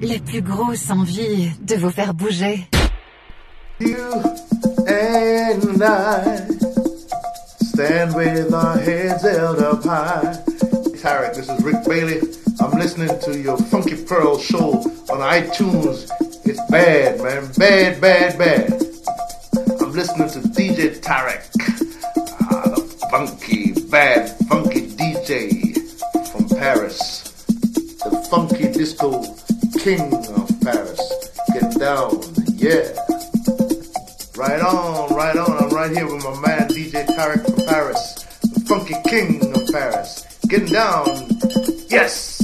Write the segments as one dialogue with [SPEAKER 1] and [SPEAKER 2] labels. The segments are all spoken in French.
[SPEAKER 1] la plus grosse envie de vous faire bouger.
[SPEAKER 2] You and I stand with our heads held up high. Tarek, this is Rick Bailey. I'm listening to your Funky Pearl show on iTunes. It's bad, man. Bad, bad, bad. I'm listening to DJ Tarek. Ah, the funky, bad, funky king of Paris. Get down, yeah. Right on, right on. I'm right here with my man DJ Tarek from Paris, the funky king of Paris. Getting down, yes.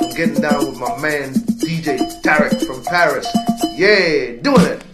[SPEAKER 2] I'm getting down with my man DJ Tarek from Paris. Yeah, doing it.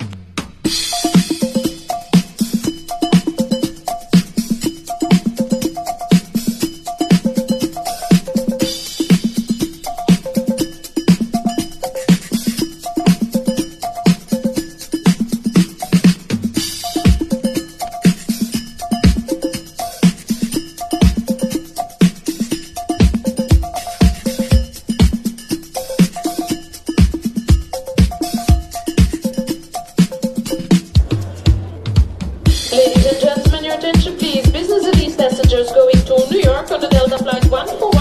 [SPEAKER 3] Passengers going to New York on the Delta Flight 141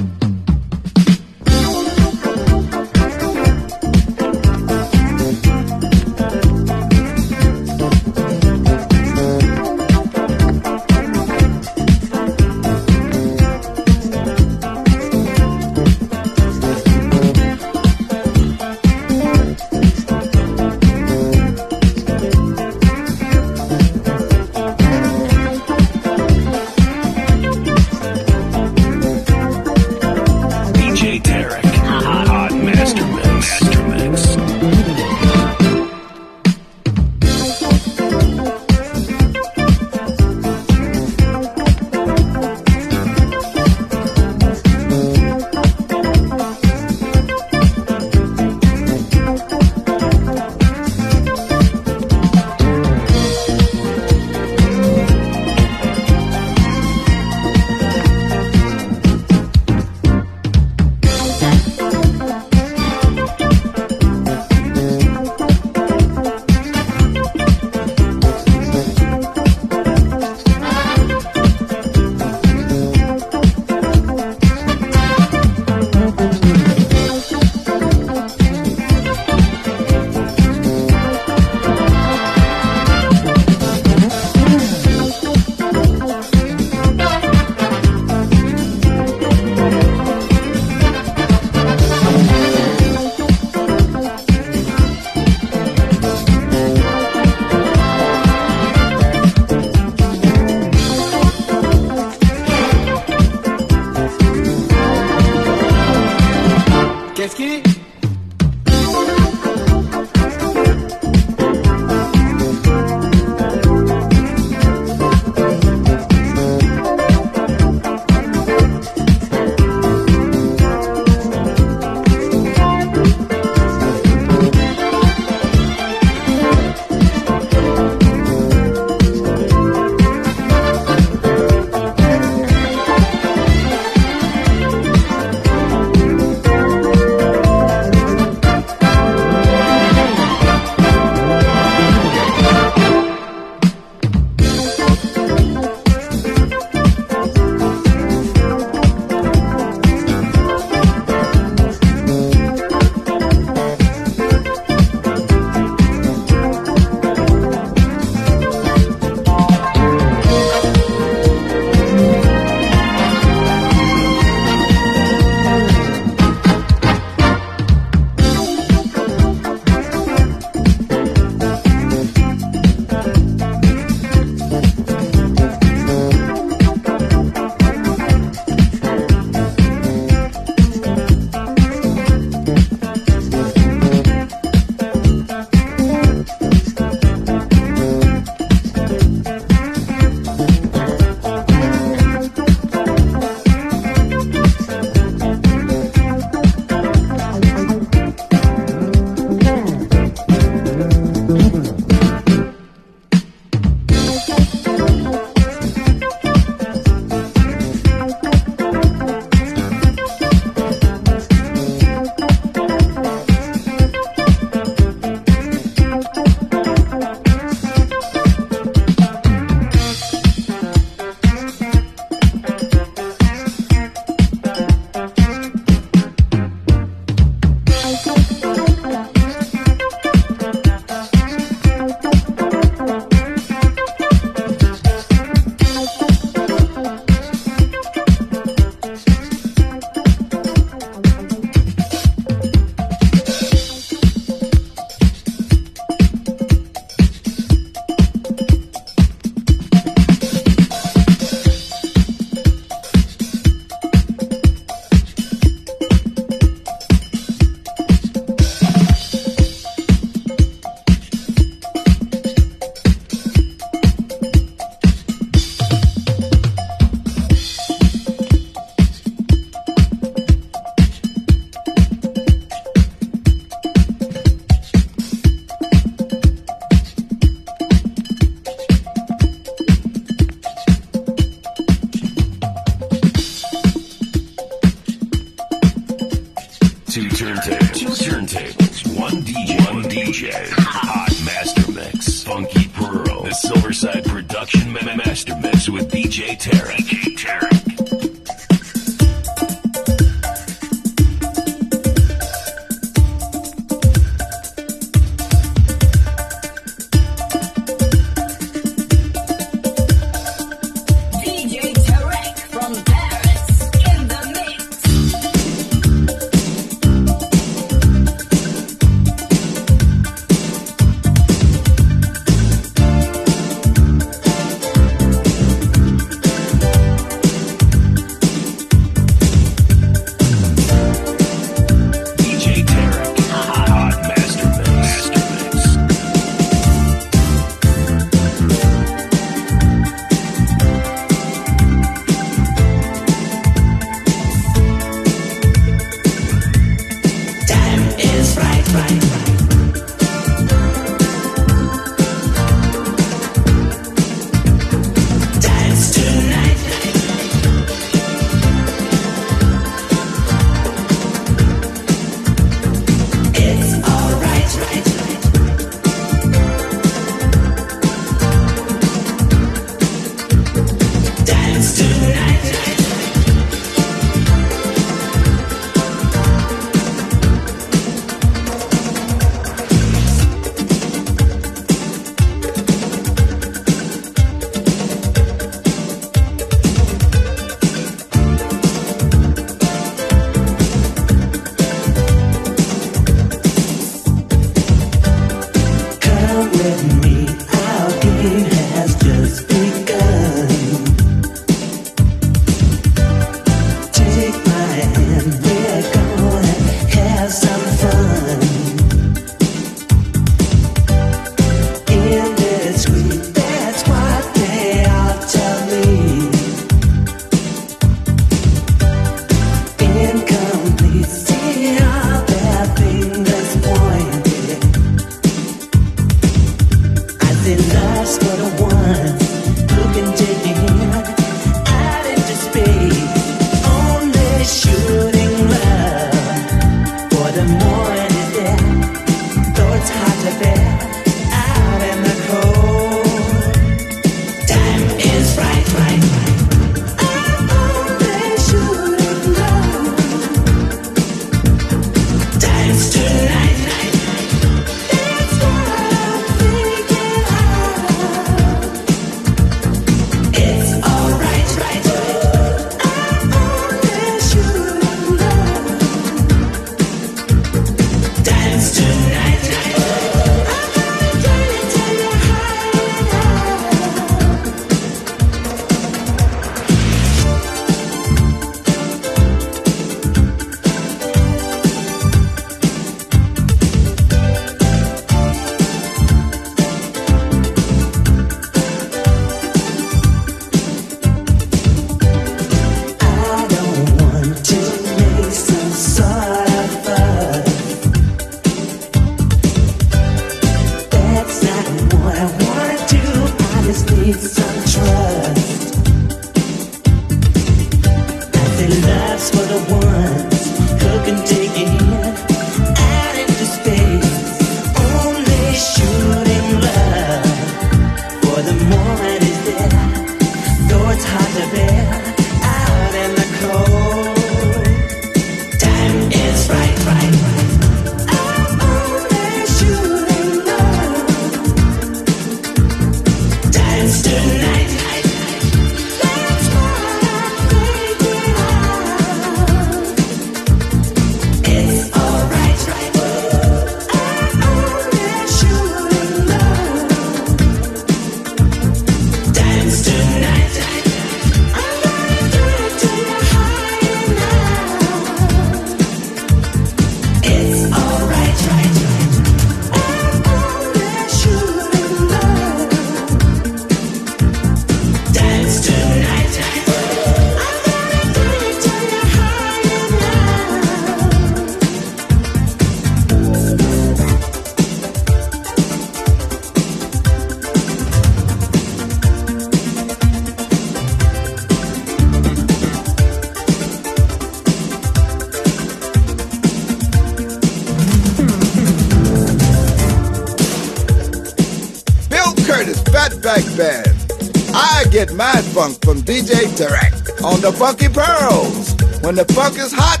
[SPEAKER 4] Funk from DJ Tarek on the Funky Pearls. When the funk is hot,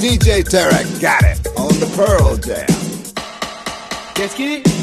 [SPEAKER 4] DJ Tarek got it on the Pearl Jam.
[SPEAKER 5] Let's get it.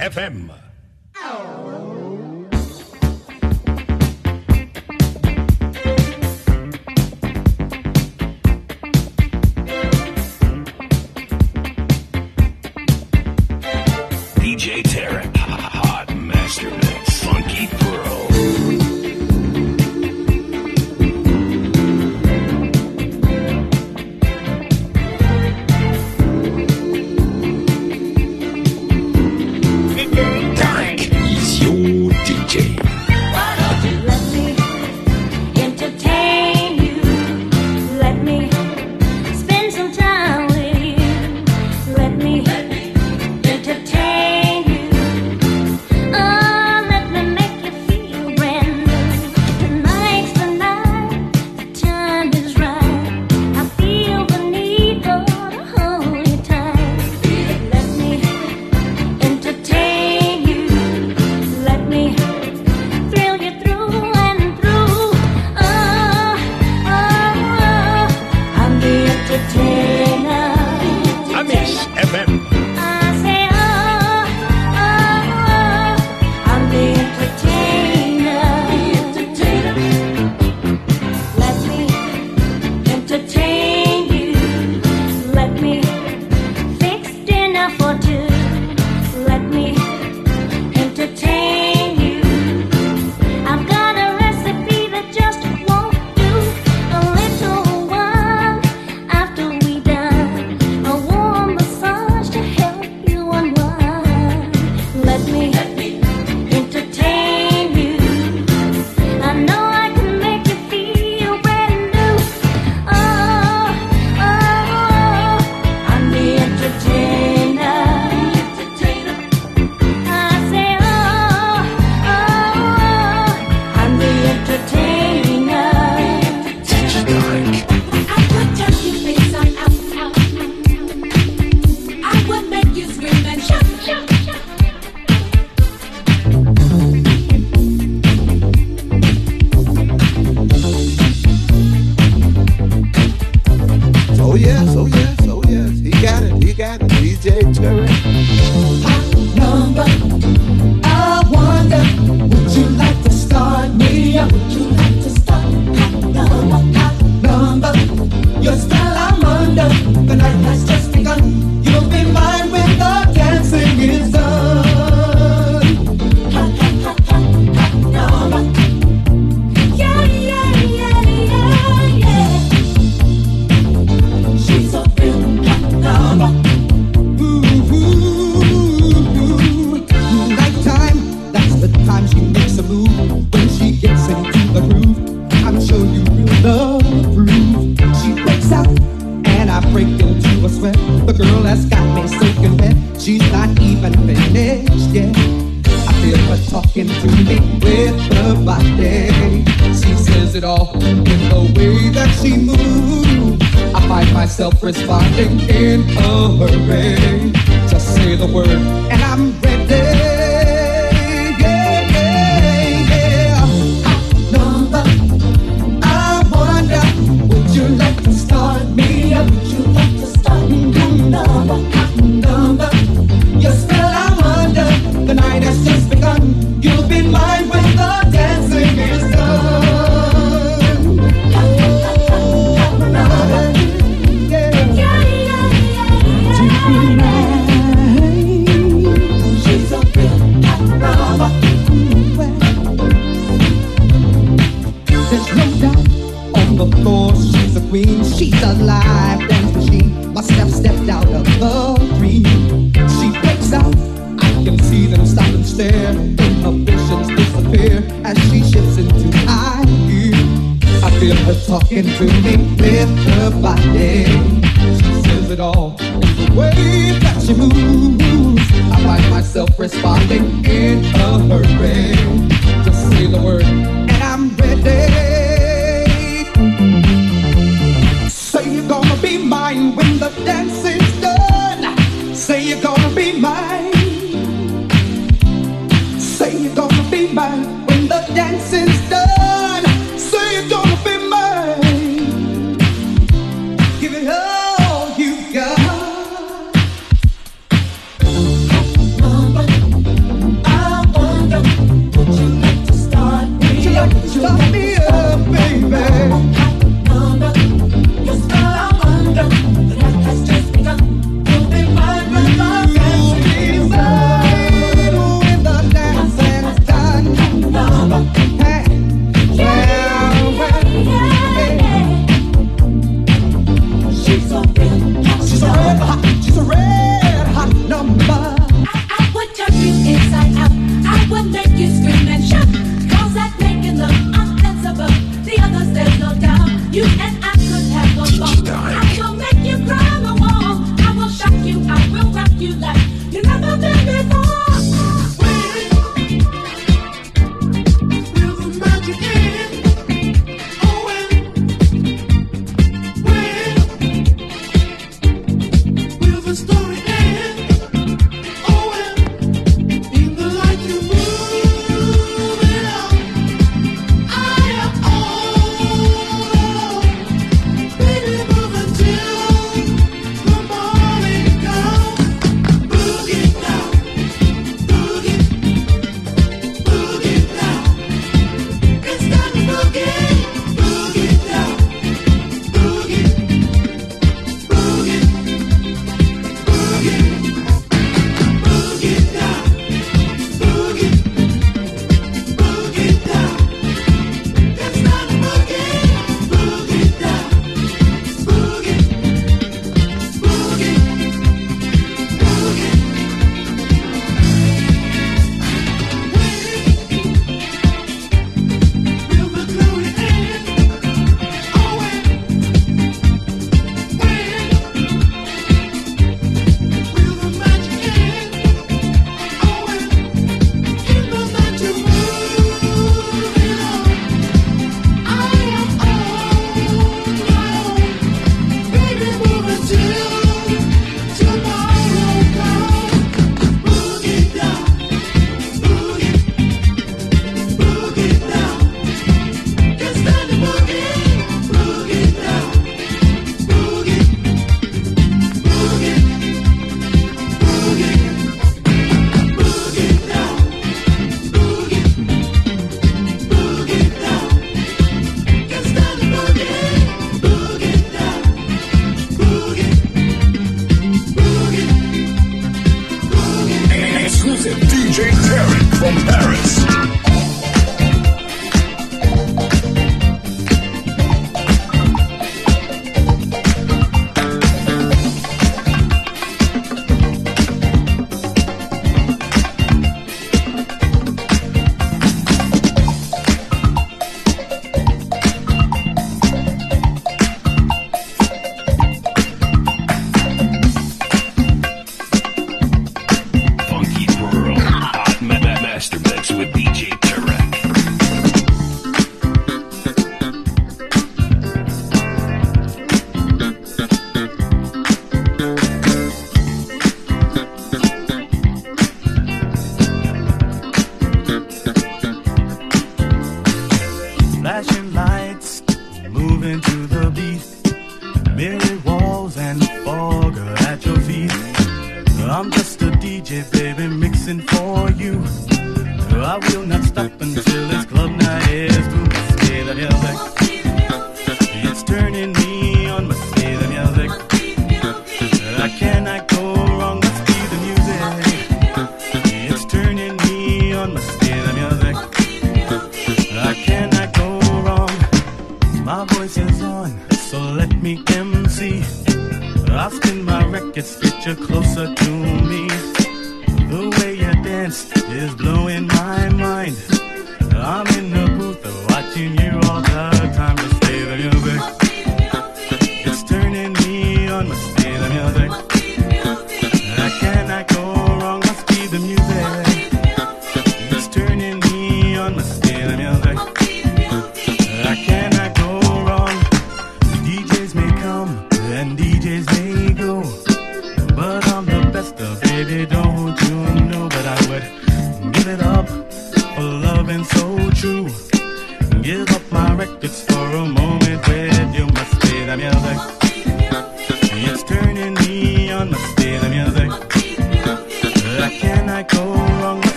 [SPEAKER 6] FM.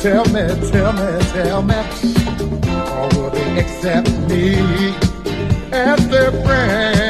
[SPEAKER 7] Tell me, tell me, tell me, or will they accept me as their friend?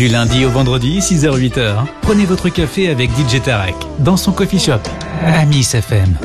[SPEAKER 8] Du lundi au vendredi, 6h-8h, prenez votre café avec DJ Tarek dans son coffee shop à Nice
[SPEAKER 9] FM.